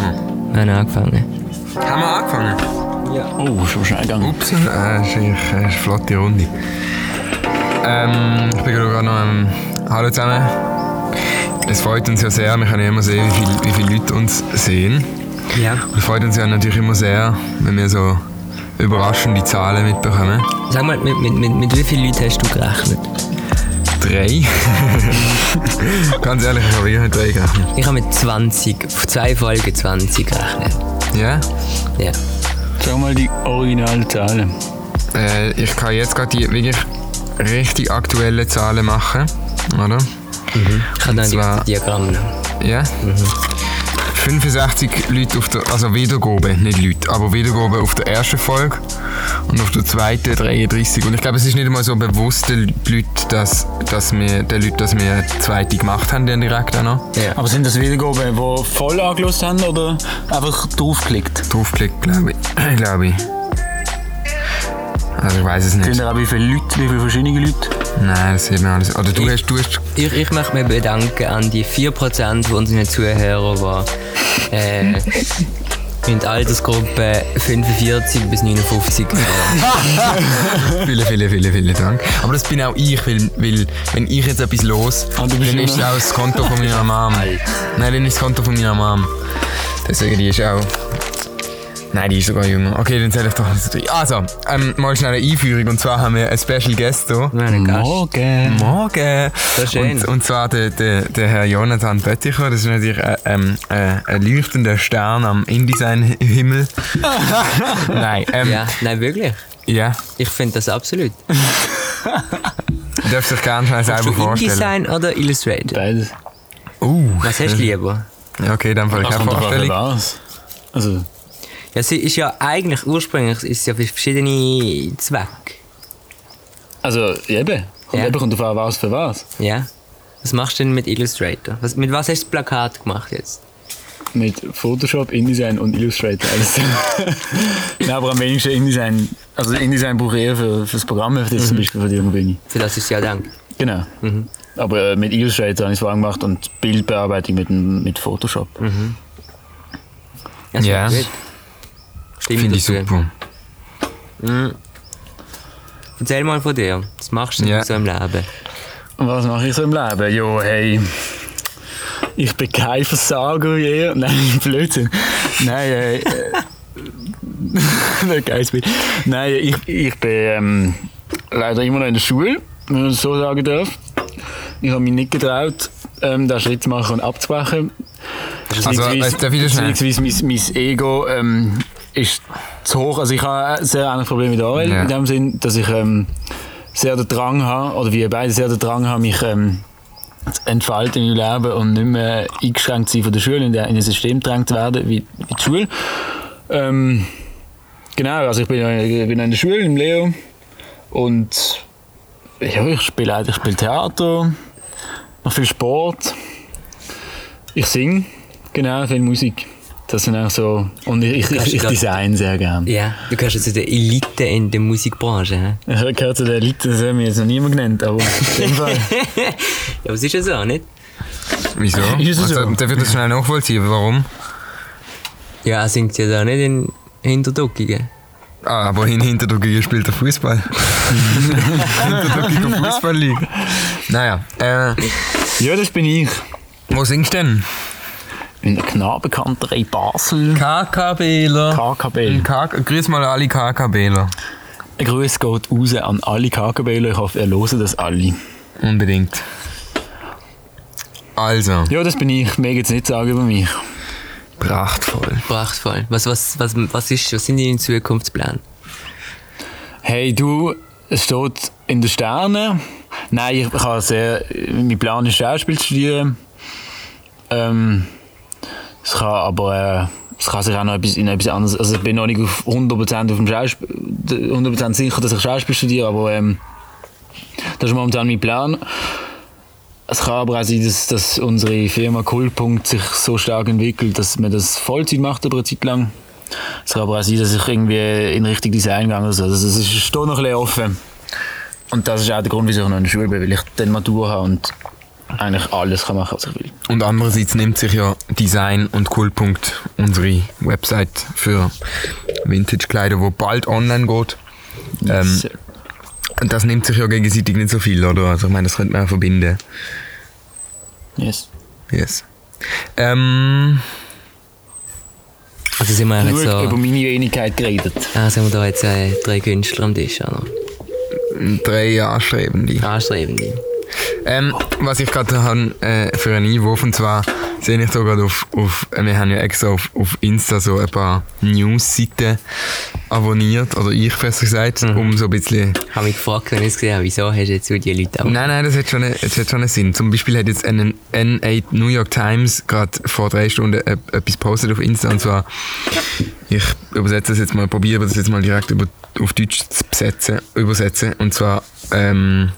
wir. Wir haben angefangen. Haben wir angefangen? Oh, schon schnell gegangen. Ups, äh, ist äh, ist eine flotte Runde. Ähm, ich bin gerade noch am Hallo zusammen. Es freut uns ja sehr, wir können ja immer sehen, wie, viel, wie viele Leute uns sehen. Ja. Und es freut uns ja natürlich immer sehr, wenn wir so überraschende Zahlen mitbekommen. Sag mal, mit, mit, mit, mit wie vielen Leuten hast du gerechnet? Drei. Ganz ehrlich, ich habe mit drei gerechnet. Ich habe mit 20, auf zwei Folgen 20 gerechnet. Ja? Ja. Schau mal die originalen Zahlen. Äh, ich kann jetzt gerade die wirklich richtig aktuellen Zahlen machen, oder? Ich habe dann zwar- die Diagramme. Ja? 65 Leute auf der, also Wiedergabe, nicht Leute, aber Wiedergabe auf der ersten Folge und auf der zweiten 33. Und ich glaube, es ist nicht einmal so bewusst den Leuten, dass, dass wir, den Leuten, dass wir eine zweite gemacht haben, dann direkt auch noch. Ja. Aber sind das Wiedergaben, die voll angelost haben oder einfach draufgeklickt? Draufklickt, glaube ich. glaube ich. Also ich weiß es Sind nicht. da auch wie viele Leute, wie viele verschiedene Leute? Nein, das sieht man alles. Oder du hast, du hast Ich, ich möchte mich bedanken an die 4% von unseren Zuhörern, die äh, in der Altersgruppe 45 bis 59 äh, Vielen, vielen, vielen, vielen Dank. Aber das bin auch ich, weil, weil wenn ich jetzt etwas los, Ah, dann ist auch das Konto von meiner Mom. Nein, dann ist das Konto von meiner Mom. Deswegen, die ist auch... Nein, die ist sogar jünger. Okay, dann zähle ich doch drei. Also, ähm, mal schnell eine Einführung. Und zwar haben wir einen Special Guest hier. Morgen. Morgen! Das ist schön. Und, und zwar der, der, der Herr Jonathan Bötticher. Das ist natürlich äh, ähm, äh, ein leuchtender Stern am InDesign-Himmel. Nein, ähm, ja. Nein, wirklich. ja. Ich finde das absolut. Du darfst dich gerne schnell selber Du vorstellen. InDesign oder Illustrator? Beides. Uh, Was hast du lieber? Ja, okay, dann fall ich an, Vorstellung. Also, Ja, sie ist ja eigentlich ursprünglich ist sie ja für verschiedene Zwecke. also eben. Kommt Ja. eben kommt drauf an, was für was. Ja. Was machst du denn mit Illustrator? Was, mit was hast du das Plakat gemacht jetzt? Mit Photoshop, InDesign und Illustrator. Alles. Nein, aber am wenigsten InDesign. Also InDesign brauche ich eher für, für das Programm, für das zum Beispiel für die Mobile. Für das ist ja Dank. Genau. Aber äh, mit Illustrator habe ich es vorhin gemacht und Bildbearbeitung mit, mit Photoshop. Das Ja. wäre gut. Stimmt Finde ich super. Erzähl mal von dir. Was machst du denn Ja. so im Leben? Und was mache ich so im Leben? Jo, hey. Ich bin kein Versager je. Nein, Blödsinn. Nein, äh. äh, geiles Bild. Nein, ich, ich bin ähm, leider immer noch in der Schule, wenn man das so sagen darf. Ich habe mich nicht getraut, ähm, den Schritt zu machen und abzubrechen. Also, weißt du, wieder schnell? Beziehungsweise mein, mein Ego ähm, ist zu hoch. Also ich habe ein sehr ähnliches Problem mit Ariel, Ja. in dem Sinn, dass ich ähm, sehr den Drang habe, oder wir beide sehr den Drang haben, mich ähm, zu entfalten in meinem Leben und nicht mehr eingeschränkt sein von der Schule, in, der, in ein System gedrängt zu werden, wie, wie die Schule. Ähm, genau, also ich bin, ich bin in der Schule, im Leo und ja, ich spiele ich spiele Theater, mache viel Sport, ich singe, genau, viel Musik. Das sind auch so. Und ich, ich, ich, design sehr gern. Ja, du gehörst ja zu der Elite in der Musikbranche. hä? Ich gehöre zu der Elite, das hat mir jetzt noch niemand genannt, aber in dem Fall. Ja, was ist ja so, nicht? Wieso? Ist es so? also, darf ich das schnell nachvollziehen? Warum? Ja, er singt ja da nicht in Hinterduckingen. Ah, aber in Hinterduckingen spielt er Fußball. Hinterduckige Fußballliga. Naja, äh, Ja, das bin ich. wo singst du denn? In der Knabenkanterei Basel. KKBler. KKB. K Grüß mal alle KKBler. Ein Gruß geht raus an alle KKBler. Ich hoffe, ihr hören das alle. Unbedingt. Also, Ja, das bin ich. Mehr jetzt nicht sagen über mich. prachtvoll. Prachtvoll. Was, was, was, was, ist, was sind deine Zukunftspläne? Hey, du, es steht in den Sternen. Nein, ich habe sehr. Mein Plan ist, Schauspiel zu studieren. Ähm, es kann aber. Äh, es kann sich auch noch etwas, in etwas anderes. Also, ich bin noch nicht auf 100% auf dem Schauspiel. 100% sicher, dass ich Schauspiel studiere, aber. Ähm, das ist momentan mein Plan. Es kann aber auch sein, dass, dass unsere Firma Coolpunkt sich so stark entwickelt, dass man das Vollzeit macht über eine Zeit lang. Es kann aber auch sein, dass ich irgendwie in Richtung Design gehe. Also es ist steht noch ein bisschen offen. Und das ist auch der Grund, wieso ich noch in der Schule bin, weil ich dann Matur habe und eigentlich alles kann machen, was ich will. Und andererseits nimmt sich ja Design und Coolpunkt unsere Website für Vintage-Kleider, wo bald online geht. Ähm, Yes, und das nimmt sich ja gegenseitig nicht so viel, oder? Also ich meine, das könnte man auch verbinden. yes. Yes. Ähm, Also sind wir jetzt Nur über so. meine Wenigkeit geredet. Ah, sind wir da jetzt äh, drei Künstler am Tisch, oder? drei Anstrebende. Anstrebende. Ähm, was ich gerade habe äh, für einen Einwurf, und zwar sehe ich da gerade auf, auf, äh, wir haben ja extra auf, auf Insta so ein paar News-Seiten abonniert, oder ich besser gesagt, um so ein bisschen... Ich habe mich gefragt, wenn ich es gesehen habe, wieso hast du jetzt so die Leute auch? Nein, nein, das hat schon, einen- das hat schon einen Sinn. Zum Beispiel hat jetzt ein N8 New York Times gerade vor drei Stunden e- etwas postet auf Insta, und zwar, ich übersetze das jetzt mal, probiere das jetzt mal direkt über, auf Deutsch zu besetzen, übersetzen, und zwar, ähm,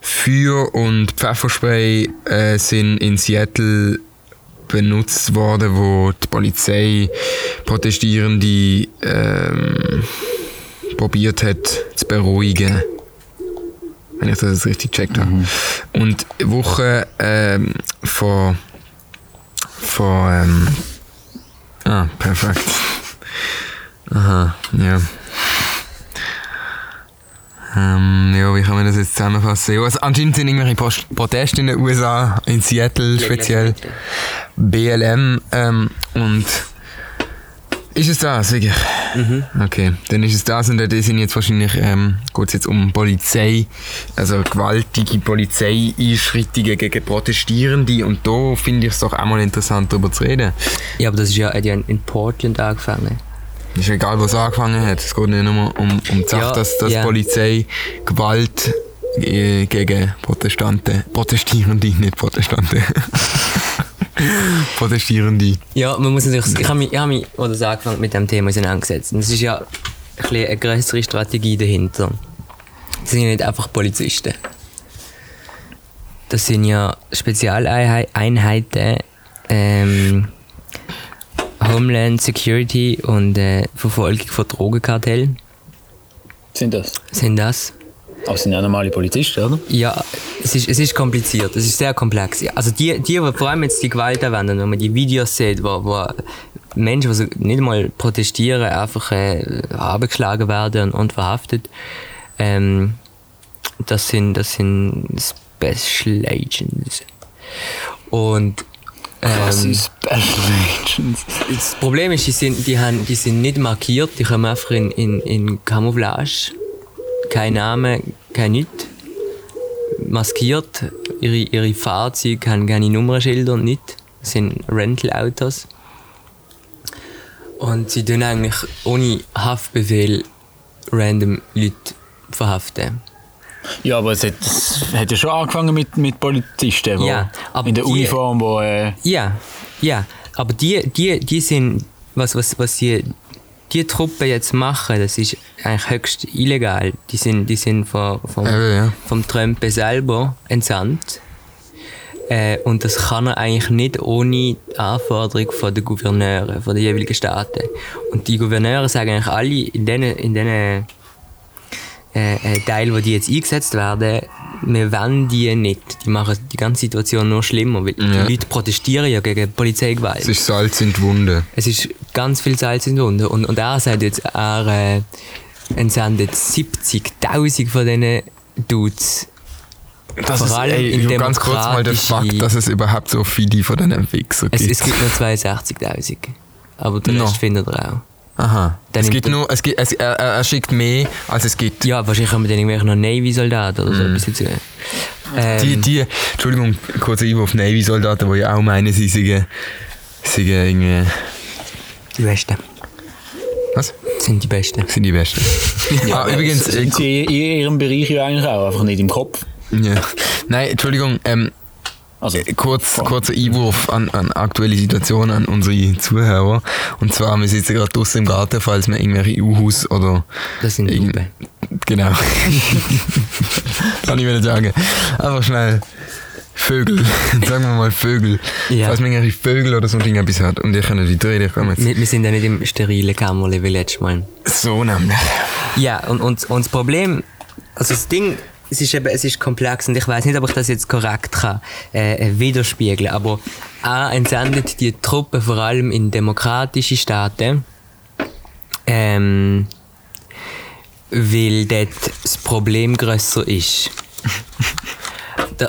Feuer und Pfefferspray äh, sind in Seattle benutzt worden, wo die Polizei Protestierende ähm, probiert hat zu beruhigen. Wenn ich das jetzt richtig gecheckt habe. Und eine Woche ähm, vor vor ähm, ah, perfekt. Aha, ja. Ähm, ja, wie kann man das jetzt zusammenfassen? Ja, also anscheinend sind irgendwelche Post Proteste in den USA, in Seattle speziell. BLM ähm, und ist es das, wirklich? Okay, dann ist es das und das sind jetzt wahrscheinlich, ähm, geht es jetzt um Polizei, also gewaltige Polizeieinschreitungen gegen Protestierende und da finde ich es doch auch mal interessant darüber zu reden. Ja, aber das ist ja, hat ja in Portland angefangen. Ist egal, was angefangen hat, es geht nicht nur um, um die Sache, Ja, dass, dass ja. Polizei Gewalt äh, gegen Protestanten, Protestierende, nicht Protestanten. Protestierende. Ja, man muss natürlich, ich habe mich, ich habe mich oder so angefangen mit dem Thema auseinandergesetzt. Und es ist ja ein eine größere Strategie dahinter. Das sind ja nicht einfach Polizisten. Das sind ja Spezialeinheiten, ähm, Homeland Security und äh, Verfolgung von Drogenkartellen Sind das? sind das. Aber sind ja normale Polizisten, oder? Ja, es ist, es ist kompliziert, es ist sehr komplex. Also die, die, die vor allem jetzt die Gewalt anwenden, wenn man die Videos sieht, wo, wo Menschen, die so nicht mal protestieren, einfach äh, abgeschlagen werden und, und verhaftet, ähm, das sind, das sind Special Agents. Und Was ähm, Special Agents? das Problem ist, die sind, die, haben, die sind nicht markiert, die kommen einfach in, in, in Camouflage. Kein Name, kein Nichts. Maskiert. Ihre, ihre Fahrzeuge haben keine Nummernschilder und nicht. Das sind Rental-Autos. Und sie tun eigentlich ohne Haftbefehl random Leute verhaften. Ja, aber es hat, es hat ja schon angefangen mit, mit Polizisten, wo Ja, aber in der die- Uniform, wo... Äh, Ja, ja. Aber die, die, die sind, was, was, was die, die Truppen jetzt machen, das ist eigentlich höchst illegal. Die sind, die sind von, vom, Eben, ja. vom Trump selber entsandt. Äh, und das kann er eigentlich nicht ohne die Anforderung von den Gouverneure, von den jeweiligen Staaten. Und die Gouverneure sagen eigentlich alle in diesen in äh, Teilen, wo die jetzt eingesetzt werden, wir wollen die nicht. Die machen die ganze Situation nur schlimmer, weil Ja. die Leute protestieren ja gegen Polizeigewalt. Es ist Salz in die Wunde. Es ist ganz viel Salz in der Wunde. Und, und er sagt jetzt, er äh, entsendet 70.000 von diesen Dudes. Das Vor ist, allem ey, in ganz kurz mal der Fakt, dass es überhaupt so viele von diesen Wichser Es, gibt. es gibt nur 62.000. Aber den No. Rest findet er auch. Aha. Dann es gibt er- nur, es gibt, es, er, er schickt mehr, als es gibt. Ja, wahrscheinlich haben wir dann irgendwelche noch Navy-Soldaten oder so etwas dazu. Ähm, Die, die, Entschuldigung, kurzer Einwurf, Navy-Soldaten, die ja auch meinen, sie seien, seien irgendwie, die Besten. was? Sind die Besten. Sind die Besten. ah, übrigens, äh, sind sie in ihrem Bereich ja eigentlich auch, einfach nicht im Kopf. ja. Nein, Entschuldigung, ähm, Also, kurz, kurzer Einwurf an, an aktuelle Situation an unsere Zuhörer. Und zwar, wir sitzen gerade draußen im Garten, falls wir irgendwelche U-Haus oder Das sind Buben. Genau. Kann ich mir nicht sagen. Einfach schnell Vögel. Sagen wir mal Vögel. Ja. Falls man irgendwelche Vögel oder so ein Ding etwas hat und ihr könnt die drehen, ich komme jetzt. Wir, wir sind ja nicht im sterilen Kämmerle wie letztes Mal. So nämlich. Ja, und, und, und das Problem, also das Ding es ist eben, es ist komplex und ich weiß nicht, ob ich das jetzt korrekt kann äh, äh, widerspiegeln. Aber A entsendet die Truppen vor allem in demokratische Staaten, ähm, weil dort das Problem grösser ist.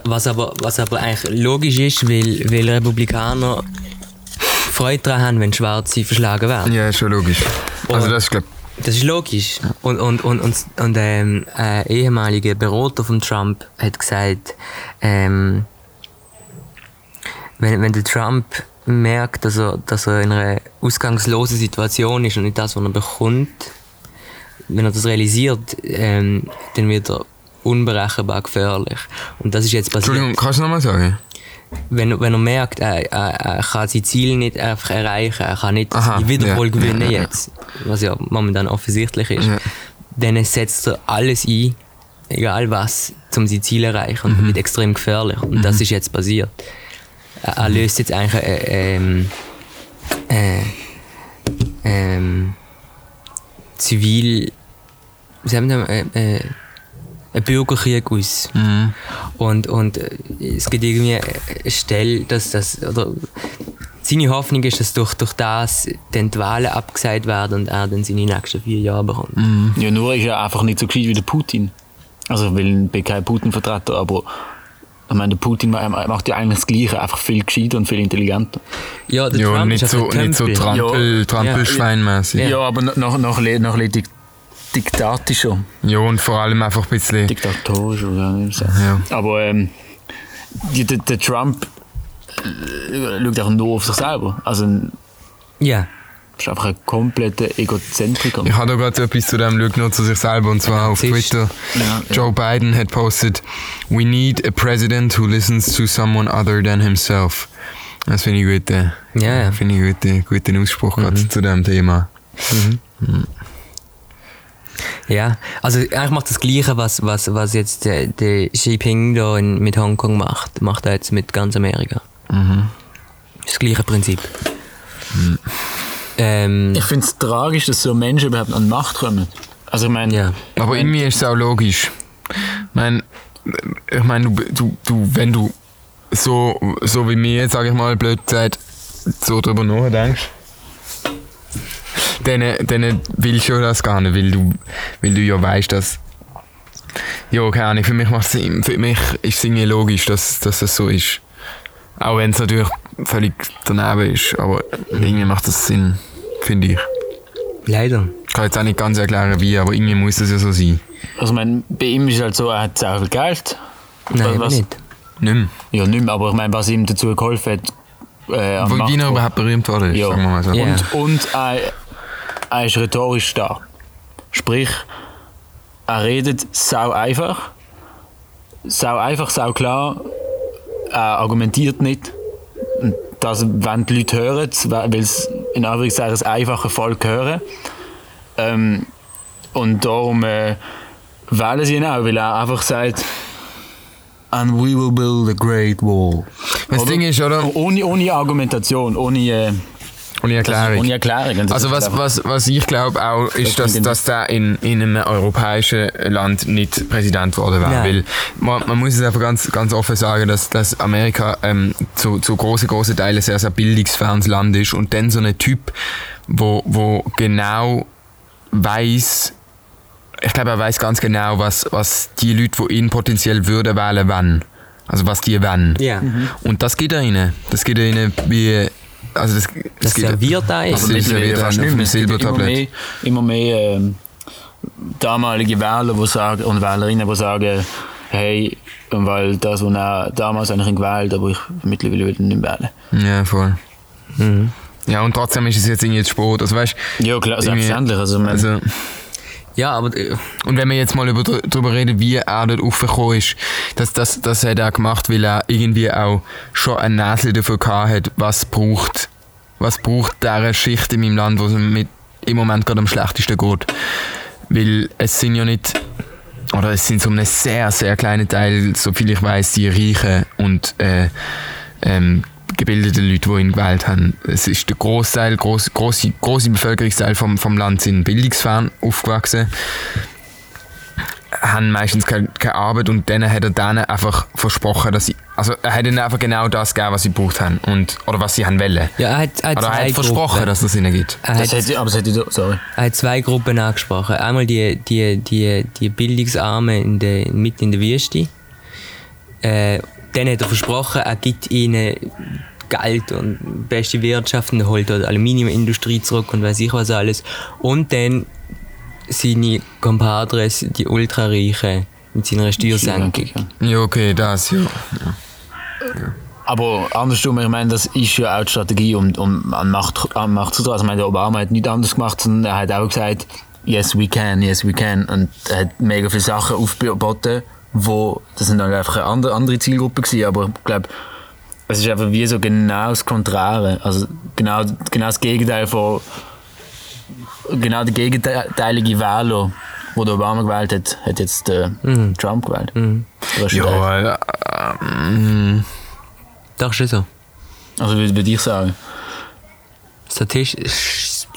Was aber, was aber eigentlich logisch ist, weil, weil Republikaner Freude daran haben, wenn Schwarze verschlagen werden. Ja, ist schon logisch. Also das ist, glaube Das ist logisch. Und, und, und, und, und ähm, ein ehemaliger Berater von Trump hat gesagt, ähm, wenn, wenn der Trump merkt, dass er, dass er in einer ausgangslosen Situation ist und nicht das, was er bekommt, wenn er das realisiert, ähm, dann wird er unberechenbar gefährlich. Und das ist jetzt passiert. Entschuldigung, kannst du nochmal sagen? Wenn, wenn er merkt, er, er, er kann sein Ziel nicht einfach erreichen, er kann nicht Aha, die Wiederwahl ja, gewinnen ja, ja. jetzt, was ja momentan offensichtlich ist, dann setzt er alles ein, egal was, um sein Ziel zu erreichen und Mhm. wird extrem gefährlich. Und das ist jetzt passiert. Er, er löst jetzt eigentlich äh, ähm, äh, ähm, zivil, wie sagen wir, äh, äh, einen Bürgerkrieg aus. Mhm. Und, und äh, es gibt irgendwie eine Stelle, dass das, oder seine Hoffnung ist, dass durch, durch das dann die Wahlen abgesagt werden und er dann seine nächsten vier Jahre bekommt. Ja, nur ist er einfach nicht so gescheit wie der Putin. Also, ich bin kein Putin-Vertreter, aber ich meine, der Putin ma- macht ja eigentlich das Gleiche, einfach viel gescheiter und viel intelligenter. Ja, der Ja, Trump nicht ist so, ein nicht so. Trampel, Trampelschweinmäßig. Ja, Ja. aber noch, noch, noch, noch diktatischer. und vor allem einfach ein bisschen. Diktatorisch, oder sagt. Ja. Aber ähm, der, der Trump äh, schaut auch nur auf sich selber. Also, Ja. ist einfach ein kompletter Egozentriker. Ich habe da gerade so etwas zu dem, schau nur zu sich selber, und zwar auf Siehst. Twitter. Ja, ja. Joe Biden hat postet, We need a president who listens to someone other than himself. Das finde ich gut. Ja, ja. Finde ich guten, guten Ausspruch gerade zu dem Thema. Ja, also eigentlich macht das Gleiche, was, was, was jetzt der, der Xi Jinping da in, mit Hongkong macht, macht er jetzt mit ganz Amerika. Das gleiche Prinzip. Ähm, Ich finde es tragisch, dass so Menschen überhaupt an die Macht kommen. Also, ich meine, ja. Aber irgendwie ist es auch logisch. Ich meine, ich meine, du, du, du, wenn du so, so wie mir jetzt, sage ich mal, blöd gesagt, so drüber nachdenkst, dann, dann willst du das gar nicht, weil du, weil du ja weißt, dass. Ja, keine Ahnung, für mich. Für mich ist es irgendwie logisch, dass, dass das so ist. Auch wenn es natürlich völlig daneben ist, aber irgendwie macht das Sinn, finde ich. Leider. Ich kann jetzt auch nicht ganz erklären, wie, aber irgendwie muss es ja so sein. also ich meine, bei ihm ist es halt so, er hat sehr viel Geld. Nein, Was- aber was- nicht. Nicht mehr. Ja, nicht mehr, aber ich meine, was ihm dazu geholfen hat, äh, Wo Wiener überhaupt berühmt wurde, Ja. sagen wir mal so. Ja. Und, und er, er ist rhetorisch stark. Sprich, er redet sau einfach. Sau einfach, sau klar. Er argumentiert nicht. Und das wollen die Leute hören, weil es in Anführungszeichen das einfache Volk hören. Ähm, und darum äh, wählen sie ihn auch, weil er einfach sagt, And we will build a great wall. Das Oder? Ding ist, oder? Ohne, ohne Argumentation, ohne, äh, Ohne Erklärung. ohne Erklärung. Und das Also was, was, was ich glaube auch, ist, dass, dass der in, in einem europäischen Land nicht Präsident geworden wäre. Weil man, man muss es einfach ganz, ganz offen sagen, dass, dass Amerika ähm, zu, zu großen, großen Teilen sehr, sehr bildungsfernes Land ist und dann so ein Typ, wo, wo genau weiß, ich glaube, er weiß ganz genau, was, was die Leute, die ihn potenziell würden wählen, wollen. Also was die wollen. Ja. Und das geht er ihnen. Das geht er ihnen wie. Also das, Das Das ist ja wieder fast auf nicht mehr. Silbertablett. Immer mehr, immer mehr ähm, damalige Wähler die sagen, und Wählerinnen, die sagen, hey, weil das, was er damals eigentlich gewählt aber ich mittlerweile will ihn nicht wählen. Ja, voll. Mhm. Ja, und trotzdem ist es jetzt irgendwie jetzt Sport. Also weißt Ja, klar, selbstverständlich. Also, man, Also, Ja, aber äh, und wenn wir jetzt mal über, darüber reden, wie er dort aufgekommen ist, das, das, das hat er gemacht, weil er irgendwie auch schon ein Näschen dafür gehabt hat, was braucht, was braucht diese Schicht in meinem Land, wo es mit im Moment gerade am schlechtesten geht. Weil es sind ja nicht, oder es sind so einen sehr, sehr kleinen Teil, soviel ich weiß, die Reichen und äh, ähm, gebildeten Leute, die ihn gewählt haben. Es ist der Großteil, groß, große, große Bevölkerungsteil vom, vom Land sind bildungsfern aufgewachsen. haben meistens keine, keine Arbeit und dann hat er denen einfach versprochen, dass sie, also er hat ihnen einfach genau das gegeben, was sie gebraucht haben und, oder was sie haben wollen. Ja, er hat, er hat Oder er zwei hat versprochen, Gruppen. dass es ihnen gibt. Er Das hat, hätte, aber das hätte ich, sorry. er hat zwei Gruppen angesprochen. Einmal die, die, die, die Bildungsarmen in der, mitten in der Wüste. Äh, dann hat er versprochen, er gibt ihnen Geld und beste Wirtschaft und holt dort die Aluminiumindustrie zurück und weiß ich was alles. Und dann seine Compadres, die Ultrareichen, mit seiner Steuersenkung. Ja, okay, das, ja. Aber andersrum, ich meine, das ist ja auch die Strategie, um, um an Macht, an Macht zu tragen. Also, ich meine, der Obama hat nichts anderes gemacht, sondern er hat auch gesagt, yes we can, yes we can. Und er hat mega viele Sachen aufgeboten, wo, das sind dann einfach eine andere, andere Zielgruppe gewesen, aber ich glaube, es ist einfach wie so genau das Konträre. Also genau, genau das Gegenteil von, genau der gegenteilige Wähler, wo der Obama gewählt hat, hat jetzt äh, Trump gewählt. Größtenteils. Ja, äh, ähm, Doch, schon so. Also würde würd ich sagen. Statistisch,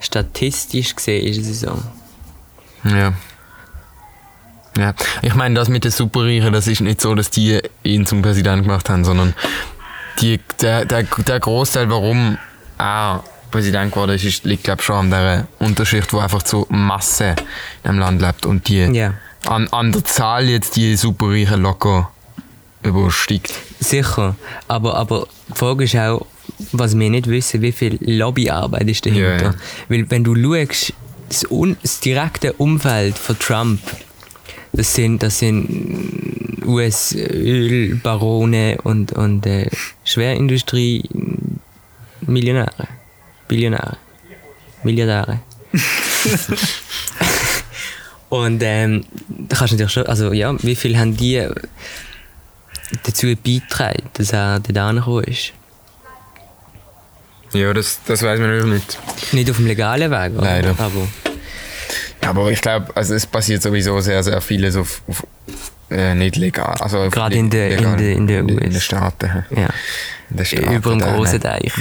statistisch gesehen ist es so. ja. Ja, ich meine, das mit den Superreichen, das ist nicht so, dass die ihn zum Präsident gemacht haben, sondern die, der, der, der Großteil, warum er Präsident geworden ist, liegt, glaube ich, schon an der Unterschicht, wo einfach so Masse in einem Land lebt und die Ja. an, an der Zahl jetzt die Superreichen locker übersteigt. Sicher. Aber, aber die Frage ist auch, was wir nicht wissen, wie viel Lobbyarbeit ist dahinter. Ja, ja. Weil wenn du schaust, das, das direkte Umfeld von Trump, das sind, das sind US-Ölbarone und, und äh, Schwerindustrie-Millionäre. Billionäre. Milliardäre. und ähm, da kannst du natürlich schon, also ja, wie viel haben die dazu beitragen, dass er da angekommen ist? Ja, das, das weiß man natürlich nicht. Nicht auf dem legalen Weg, Leider. aber Ja, aber ich glaube, also es passiert sowieso sehr, sehr vieles auf, auf äh, nicht legal. Also Gerade in der- in der- in der in, in US. den Staaten. ja. In den Staaten Über grossen ne? Teich.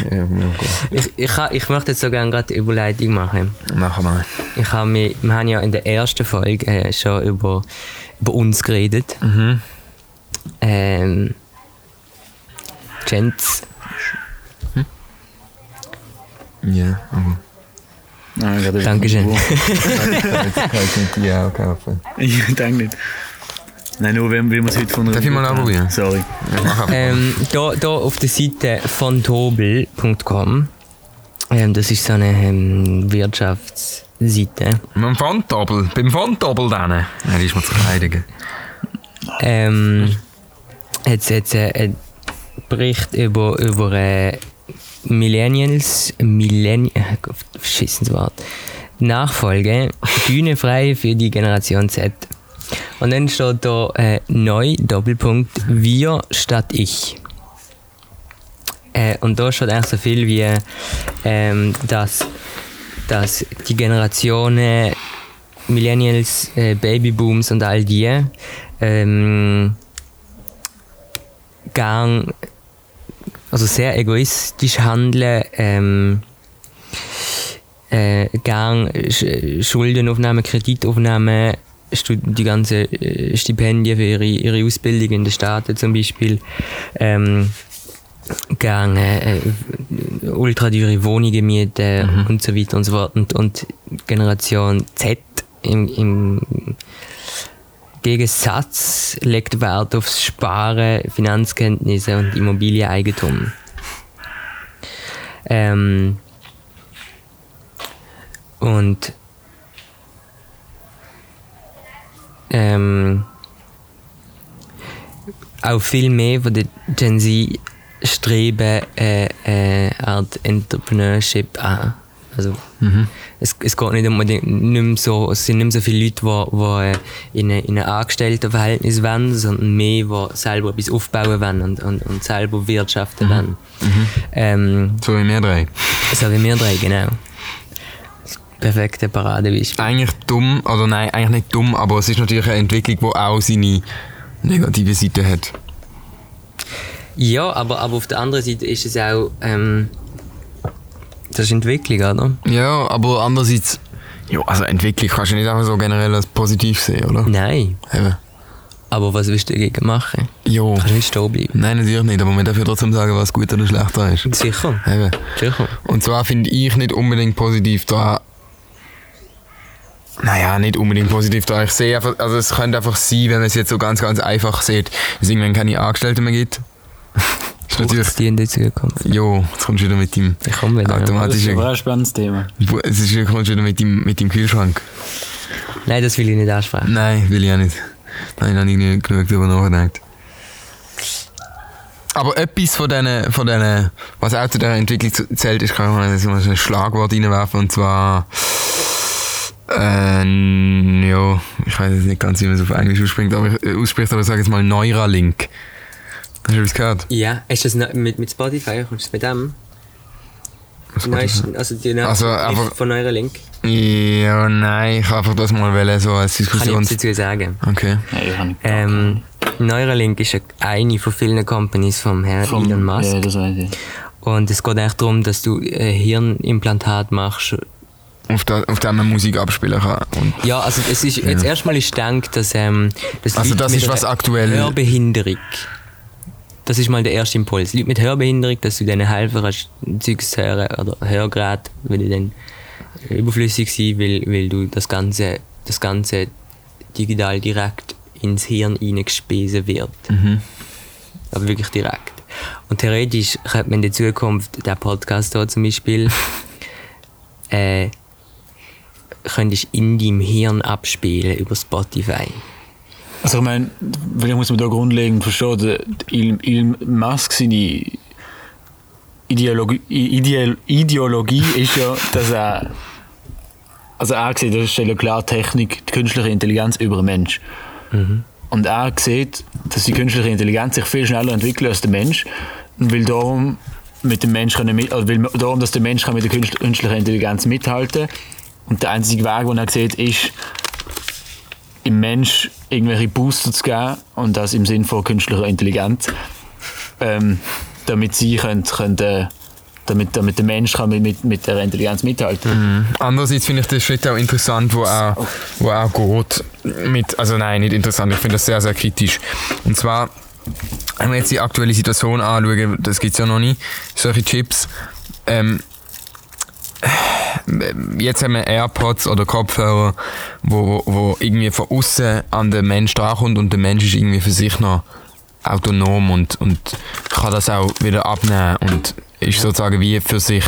Ich, ich, ich möchte jetzt so gerne gerade eine Überleitung machen. Machen wir. Ich habe mich, wir haben ja in der ersten Folge äh, schon über, über uns geredet. Mhm. Ähm, Gents. Ja, aber. Nein, ich hatte- Dankeschön. Kann ich nicht die auch kaufen. Ich denke nicht. Nein, nur wenn wir es heute von Darf ich mal ausprobieren? Sorry. Ähm, da, da auf der Seite von tobel.com, ähm, das ist so eine ähm, Wirtschaftsseite, Beim Fonddoppel. Beim Fonddoppel dann. Nein, die ist mir zu klein. ähm, hat jetzt äh, einen Bericht über, über äh, Millennials, Millenn äh, verschissenes Wort, Nachfolge, Bühne frei für die Generation Z. Und dann steht da äh, neu, Doppelpunkt, wir statt ich. Äh, und da steht eigentlich so viel wie, ähm, dass, dass die Generationen Millennials, äh, Babybooms und all die ähm, gern, also sehr egoistisch handeln, ähm, äh, gern Schuldenaufnahme, Kreditaufnahme, stu- die ganzen äh, Stipendien für ihre, ihre Ausbildung in den Staaten zum Beispiel, ähm, gern äh, äh, ultrateure Wohnungen mieten und so weiter und so fort. Und, und Generation Z im, im Gegensatz legt Wert aufs Sparen, Finanzkenntnisse und Immobilieneigentum. Ähm, und ähm, auch viel mehr von der Gen Z streben äh, äh, Art Entrepreneurship an. Also, es, es geht nicht unbedingt nicht mehr so, es sind nicht mehr so viele Leute, die, die in ein in ein Angestelltenverhältnis wollen, sondern mehr, die selber etwas aufbauen wollen und, und, und selber wirtschaften wollen. Ähm, So wie wir drei. so wie wir drei, genau. Das perfekte Paradebeispiel. Eigentlich dumm, oder nein, eigentlich nicht dumm, aber es ist natürlich eine Entwicklung, die auch seine negative Seite hat. Ja, aber, aber auf der anderen Seite ist es auch, ähm, das ist Entwicklung, oder? Ja, aber andererseits, Ja, also Entwicklung kannst du nicht einfach so generell als positiv sehen, oder? Nein. Eben. Aber was willst du dagegen machen? Jo. Kannst du nicht stehen bleiben? Nein, natürlich nicht, aber man darf ja trotzdem sagen, was gut oder schlechter ist. Sicher. Eben. Sicher. Und zwar finde ich nicht unbedingt positiv da. Naja, nicht unbedingt positiv da. Ich sehe einfach, also es könnte einfach sein, wenn man es jetzt so ganz, ganz einfach sieht, dass es irgendwann keine Angestellten mehr gibt. Natürlich. Die in die Zukunft. Jo, jetzt kommst du wieder mit dem Ich komme wieder. Das ist automatischen. ein spannendes Thema. Es ist, du kommst wieder mit dem, mit dem Kühlschrank. Nein, das will ich nicht ansprechen. Nein, will ich auch nicht. Nein, da habe ich nicht genug darüber nachgedacht. Aber etwas von diesen, von denen, was auch zu dieser Entwicklung zählt, ist, kann ich mal so ein Schlagwort reinwerfen, und zwar, äh, ja, ich weiß jetzt nicht ganz, wie man es auf Englisch ausspricht, aber ich, äh, ausspricht, aber ich sage jetzt mal Neuralink. Hast du etwas gehört? Ja, ist das mit, mit Spotify? Kommst du mit dem? Neuesten, also die Also, Nachricht einfach- von eurer Link. Ja, nein, ich habe einfach das mal wollen, so als Kann ich dazu sagen. Okay. Ja, ich habe nicht Ähm, Neuralink ist eine von vielen Companies vom Herrn Vom- Elon Musk. Ja, das weiß ich. Und es geht echt darum, dass du ein Hirnimplantat machst. Auf, da, auf dem man Musik abspielen kann. Und Ja, also es ist, jetzt erstmal ist gedacht, dass, ähm, dass Also Leute das mit ist was aktuell- Hörbehinderung. Das ist mal der erste Impuls. Leute mit Hörbehinderung, dass du denen helfen kannst, Zeugs hören oder Hörgerät, weil dann überflüssig sein, weil, weil du das Ganze, das Ganze digital direkt ins Hirn hineingespiesen wird. Aber wirklich direkt. Und theoretisch könnte man in der Zukunft, der Podcast hier zum Beispiel, äh, könntest in deinem Hirn abspielen über Spotify. Also ich meine, vielleicht muss man da grundlegend verstehen, der Elon, Musk seine Ideologie, Ideal, Ideologie ist ja, dass er also er sieht, das ist ja klar Technik, die künstliche Intelligenz über den Mensch. Und er sieht, dass die künstliche Intelligenz sich viel schneller entwickelt als der Mensch und will darum mit dem Mensch können also will darum, dass der Mensch kann mit der künst- künstlichen Intelligenz mithalten und der einzige Weg, den er sieht, ist im Mensch irgendwelche Booster zu geben und das im Sinn von künstlicher Intelligenz, ähm, damit sie können, können, äh, damit, damit der Mensch kann mit, mit, mit der Intelligenz mithalten. Andererseits finde ich den Schritt auch interessant, wo auch, wo auch geht mit, also nein, nicht interessant, ich finde das sehr, sehr kritisch. Und zwar, wenn wir jetzt die aktuelle Situation anschauen, das gibt es ja noch nie, solche Chips, ähm, jetzt haben wir AirPods oder Kopfhörer, wo, wo irgendwie von außen an den Mensch drankommt und der Mensch ist irgendwie für sich noch autonom und, und kann das auch wieder abnehmen und ist sozusagen wie für sich.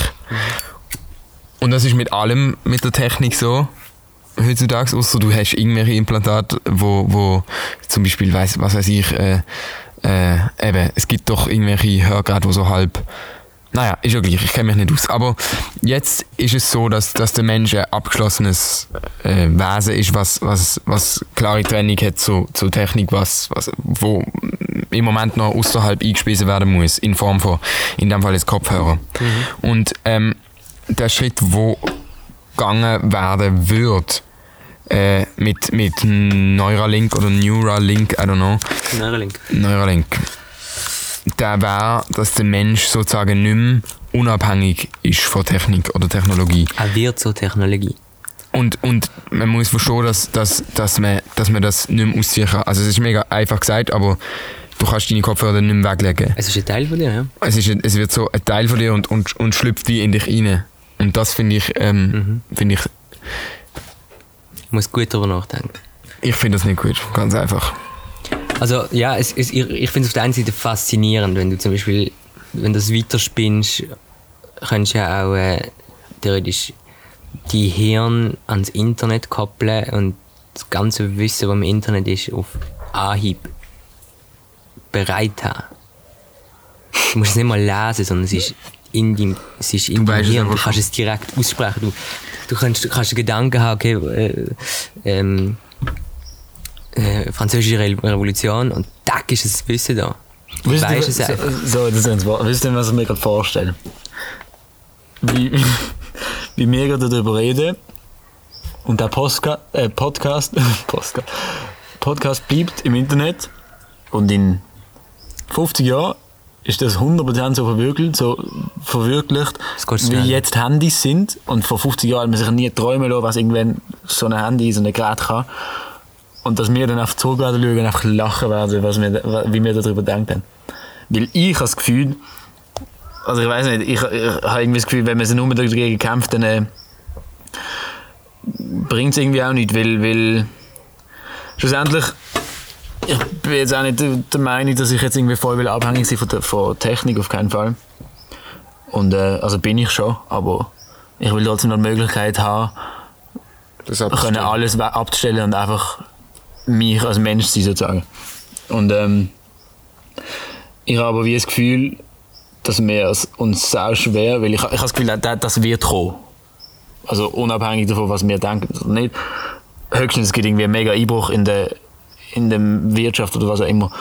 Und das ist mit allem mit der Technik so heutzutage, außer du hast irgendwelche Implantate, wo, wo zum Beispiel, weiss, was weiß ich, äh, äh, eben, es gibt doch irgendwelche Hörgeräte, die so halb naja, ist ja gleich, ich kenne mich nicht aus. Aber jetzt ist es so, dass, dass der Mensch ein abgeschlossenes äh, Wesen ist, was, was, was klare Trennung hat zu, zur Technik, was, was, wo im Moment noch außerhalb eingespiesen werden muss, in Form von, in dem Fall jetzt Kopfhörer. Und ähm, der Schritt, wo gegangen werden wird, äh, mit, mit Neuralink oder Neuralink, I don't know, Neuralink. Neuralink. Der wäre, dass der Mensch sozusagen nicht mehr unabhängig ist von Technik oder Technologie. Er wird zur Technologie. Und, und man muss verstehen, dass, dass, dass, man, dass man das nicht mehr ausziehen kann. Also es ist mega einfach gesagt, aber du kannst deine Kopfhörer nicht mehr weglegen. Es ist ein Teil von dir, ja? Es, ist, ein- es wird so ein Teil von dir und, und, und schlüpft wie in dich rein. Und das finde ich, ähm, finde ich, Ich muss gut darüber nachdenken. ich finde das nicht gut, ganz einfach. Also ja, es, es, ich, ich finde es auf der einen Seite faszinierend, wenn du zum Beispiel, wenn du das weiterspinnst, kannst du ja auch äh, theoretisch die Hirn ans Internet koppeln und das ganze Wissen, was im Internet ist, auf Anhieb bereit haben. Du musst es nicht mal lesen, sondern es ist in deinem, es ist in Du deinem es Hirn. Du kannst es direkt aussprechen. Du, du kannst, kannst Gedanken haben, okay, äh, ähm, äh, französische Re Revolution und tack ist das Wissen da. Wisst ihr, es so, einfach. so, das ist. Wisst ihr, was ich mir gerade vorstelle? Wie, wie wir gerade darüber reden und der Postka äh, Podcast, Postka Podcast bleibt im Internet und in 50 Jahren ist das 100% so verwirklicht, so verwirklicht Es wie jetzt Handys sind. Und vor 50 Jahren hat man sich nie träumen lassen, was irgendwann so ein Handy, so ein Gerät kann. Und dass wir dann auf zurück werden schauen und einfach lachen werden, was wir, wie wir darüber denken. Weil ich habe das Gefühl, also ich weiß nicht, ich, ich habe irgendwie das Gefühl, wenn man sich nur dagegen kämpft, dann äh, bringt es irgendwie auch nicht, weil, weil schlussendlich ich bin jetzt auch nicht der Meinung, dass ich jetzt irgendwie voll will abhängig sein von der von Technik, auf keinen Fall. Und äh, also bin ich schon, aber ich will trotzdem noch die Möglichkeit haben, können alles abzustellen und einfach mich als Mensch sein sozusagen. Und ähm, ich habe aber wie das Gefühl, dass wir es uns sehr schwer, weil ich, ich habe das Gefühl, das, das wird kommen. Also unabhängig davon, was wir denken oder nicht. Höchstens gibt irgendwie einen mega Einbruch in der, in der Wirtschaft oder was auch immer.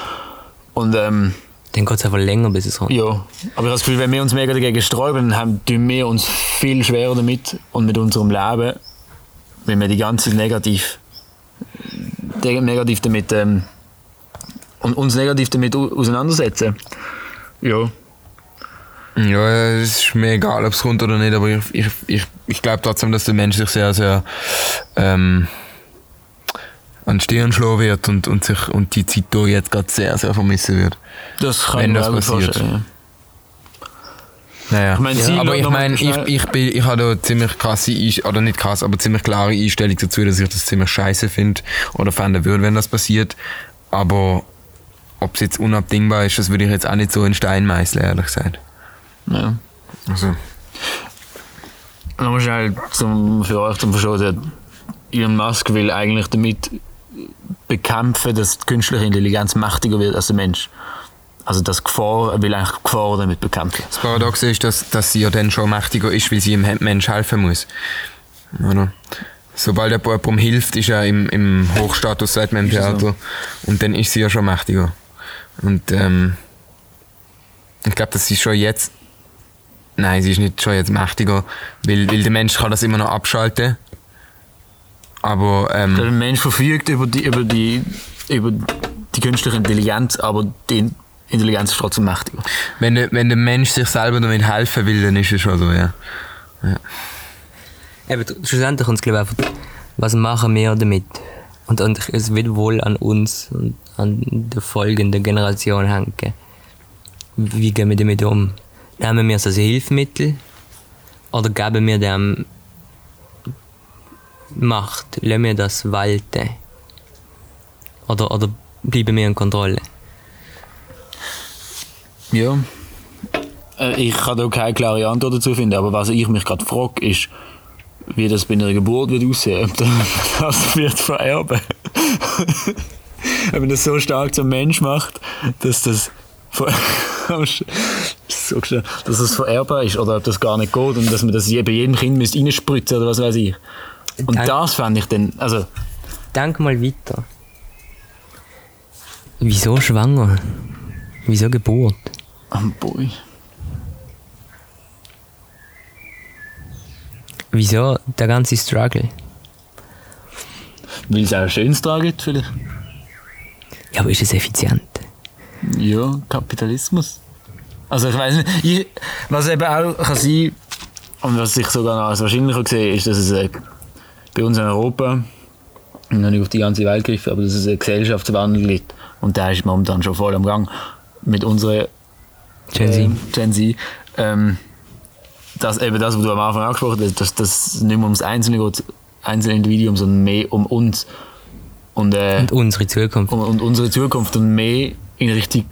Und ähm, Dann geht es einfach länger, bis es kommt. ja, aber ich habe das Gefühl, wenn wir uns mega dagegen sträuben, dann haben tun wir uns viel schwerer damit und mit unserem Leben, wenn wir die ganze Zeit negativ, negativ damit ähm, und uns negativ damit au- auseinandersetzen. Ja, Ja, es ist mir egal, ob es kommt oder nicht, aber ich, ich, ich, ich glaube trotzdem, dass der Mensch sich sehr, sehr ähm, an die Stirn schlagen wird und, und, sich, und die Zeit hier jetzt gerade sehr, sehr vermissen wird. das kann Wenn das passiert. vorstellen. Naja. Ich meine, ja, aber ich meine, ich, ich, bin- ich habe da ziemlich krasse, oder nicht krass, aber ziemlich klare Einstellung dazu, dass ich das ziemlich scheiße finde oder fänden würde, wenn das passiert. Aber ob es jetzt unabdingbar ist, das würde ich jetzt auch nicht so in Stein meißeln, ehrlich gesagt. Ja. Also, Nochmal schnell zum, für euch zum Verstehen. Elon Musk will eigentlich damit bekämpfen, dass die künstliche Intelligenz mächtiger wird als der Mensch. Also das Gefahr, er will eigentlich Gefahr damit bekämpfen. das Paradoxe ist, dass, dass sie ja dann schon mächtiger ist, weil sie dem Mensch helfen muss. Oder? Sobald jemand jemandem hilft, ist er im, im Hochstatus, man im Ist so. Theater. Und dann ist sie ja schon mächtiger. Und ähm, ich glaube, dass sie schon jetzt. Nein, sie ist nicht schon jetzt mächtiger, weil, weil der Mensch kann das immer noch abschalten. Aber ähm, Der Mensch verfügt über die, über die, über die künstliche Intelligenz, aber die Intelligenz ist trotzdem mächtiger. wenn, der, wenn der Mensch sich selber damit helfen will, dann ist es schon so, ja. Eben, schlussendlich kommt es, glaube ich, einfach, was machen wir damit? Und, und es wird wohl an uns und an der folgenden Generation hängen. Wie gehen wir damit um? Nehmen wir es als Hilfsmittel oder geben wir dem Macht? Lassen wir das walten? Oder, oder bleiben wir in Kontrolle? Ja. Äh, Ich kann da keine klare Antwort dazu finden, aber was ich mich gerade frage, ist, wie das bei einer Geburt wird aussehen. Ob das wird vererben. Ob man das so stark zum Mensch macht, dass das ver- so gestellt, dass das vererbbar ist oder ob das gar nicht geht und dass man das bei jedem Kind müsste reinspritzen oder was weiß ich. Und Dank- das fände ich dann, also Denk mal weiter. Wieso schwanger? Wieso Geburt? Oh boy. Wieso der ganze Struggle? Weil es auch ein schönes dran gibt vielleicht. Ja, aber ist es effizient? Ja, Kapitalismus. Also ich weiß nicht, ich, was eben auch kann sein und was ich sogar noch als wahrscheinlicher sehe, ist, dass es äh, bei uns in Europa, noch nicht auf die ganze Welt gegriffen, aber dass es einen Gesellschaftswandel gibt. Und der ist momentan schon voll am Gang mit unserer Gen Z. ähm, Gen Z. Ähm, dass eben das, was du am Anfang angesprochen hast, dass das nicht mehr ums Einzelne geht, einzelne Individuum, sondern mehr um uns. Und, äh, Und unsere Zukunft. und, und unsere Zukunft und mehr in Richtung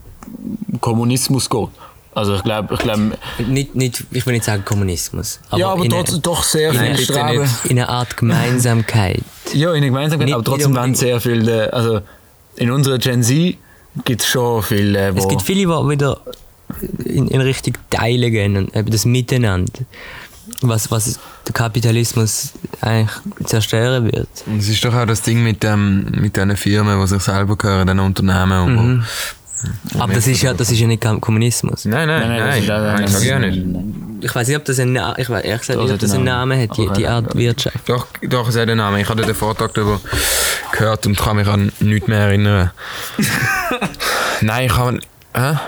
Kommunismus geht. Also ich glaube, ich glaube, Nicht, nicht, ich will nicht sagen Kommunismus. Aber ja, aber in, trotzdem eine, doch sehr viel Streben. in eine Art Gemeinsamkeit. Ja, in der Gemeinsamkeit, Nicht- aber trotzdem werden sehr viele, also in unserer Gen Z gibt es schon viele, wo Es gibt viele, die wieder in, in Richtung Teilen gehen und eben das Miteinander. Was, was der Kapitalismus eigentlich zerstören wird. Und es ist doch auch das Ding mit, dem, mit diesen Firmen, die sich selber gehören, diesen Unternehmen. Und Mhm. Aber das ist ja, das ist ja nicht Kommunismus. Nein, nein, Nein, nein, nein, das ist- nein, nein, das sag ich auch das- nicht. Ich weiß nicht, ob das einen Namen, ich weiß ehrlich gesagt nicht, ob das hat einen Namen hat, die, die Art. Wirtschaft. Doch, doch, es hat einen Namen. Ich hatte den Vortrag darüber gehört und kann mich an nichts mehr erinnern. Nein, ich kann... Hä?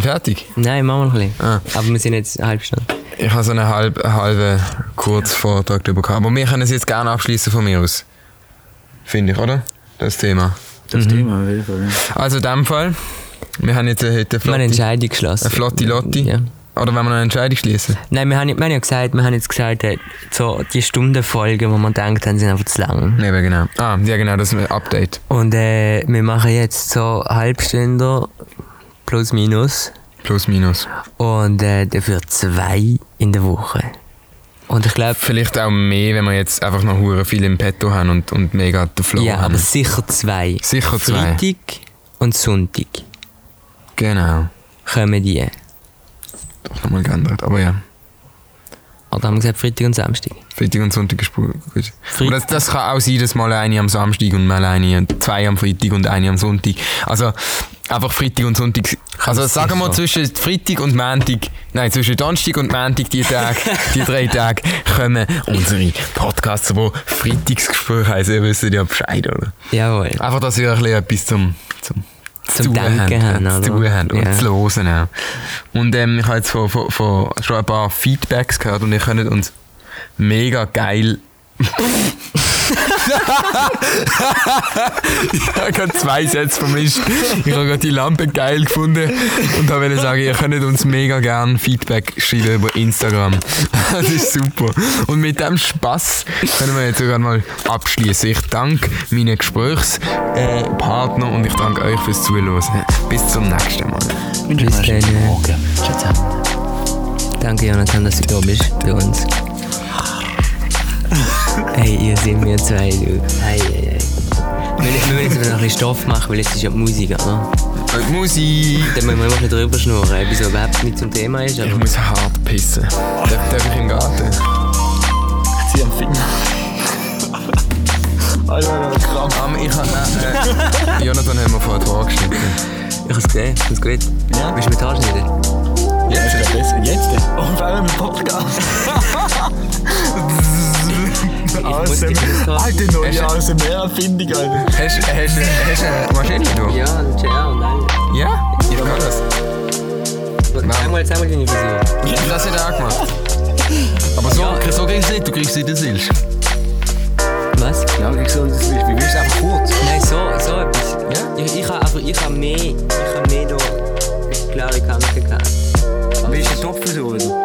Fertig? Nein, machen wir noch ein bisschen. Ah. Aber wir sind jetzt eine halbe Stunde. Ich habe so einen halb, halben Kurzvortrag darüber gehabt. Aber wir können es jetzt gerne abschließen von mir aus. Finde ich, oder? Das Thema. Das Thema auf jeden Fall. Also in dem Fall, wir haben jetzt heute eine Wir haben eine flotte, Entscheidung geschlossen. eine flotte Lotti. Ja. Oder wenn wir noch eine Entscheidung schließen? Nein, wir haben, wir haben ja gesagt, wir haben jetzt gesagt, äh, so die Stundenfolgen, die man denkt, haben, sind einfach zu lang. Nein, genau. Ah, ja genau, das ist ein Update. Und äh, wir machen jetzt so Halbstunden plus minus Plus, minus. und äh, dafür zwei in der Woche. Und ich glaube, Vielleicht auch mehr, wenn wir jetzt einfach noch hure viel im Petto haben und, und mega den Flow ja, haben. aber sicher zwei. Sicher zwei. Freitag und Sonntag Genau. kommen die. Doch nochmal geändert, aber ja. Oder haben wir gesagt Freitag und Samstag? Freitag und Sonntag ist gut. Freitag- das, das kann auch sein, dass mal eine am Samstag und mal eine, zwei am Freitag und eine am Sonntag. Also einfach Freitag und Sonntag. Also sagen wir zwischen Freitag und Montag, nein, zwischen Donnerstag und Montag, die Tage, die drei Tage, kommen unsere Podcasts, die Freitagsgespräche heißen. Ihr wisst ja Bescheid, oder? Jawohl. Einfach, dass ihr ein bisschen etwas zum, zum Zum tun Denken haben, ja, zu tun habt und Ja. zu hören auch. Und ähm, ich habe jetzt von, von, von schon ein paar Feedbacks gehört und ihr könnt uns mega geil. Ich habe gerade zwei Sätze vermischt. Ich habe gerade die Lampe geil gefunden und habe wollte sagen, ihr könnt uns mega gern Feedback schreiben über Instagram. Das ist super. Und mit dem Spaß können wir jetzt sogar mal abschließen. Ich danke meinen Gesprächspartner und ich danke euch fürs Zuhören. Bis zum nächsten Mal. Bis dann. Danke, Jonathan, dass du da bist bei uns. Hey, ihr seid mir zwei, du. Hey, hey, hey. Wir, müssen jetzt noch ein bisschen Stoff machen, weil jetzt ist ja die Musik, oder? Äh, Musik! Dann müssen wir immer ein bisschen drüber schnurren, etwas, was überhaupt nicht zum Thema ist. Ich Aber muss hart pissen. Darf, darf ich im Garten? Ich ziehe am Finger. Alter, Krampf. Um, ich habe... Äh, äh, Jonathan hat mir vorher die Haare geschnitten. ich habe es gesehen, ist gut. Ja. Willst du mit Haar schneiden? Jetzt ist besser. Jetzt? Und vor allem im Podcast. muss die Fuß haben. Alter, neue ASMR-Erfindung, Alter. Hast, du eine Maschine, du? Ja, ein Chair und alles. Ja? Ich kann das. Zeig mal, zeig mal deine Frisur. Das hat er auch gemacht. Aber so, so kriegst du nicht, du kriegst nicht den Silch. Was? Ja, ich so, das ist, wie willst du einfach kurz? Nein, so, so etwas. Ja? Ich, ich habe einfach, ich habe mehr, ich habe mehr da klare Kanten gehabt. Willst du einen Topf oder?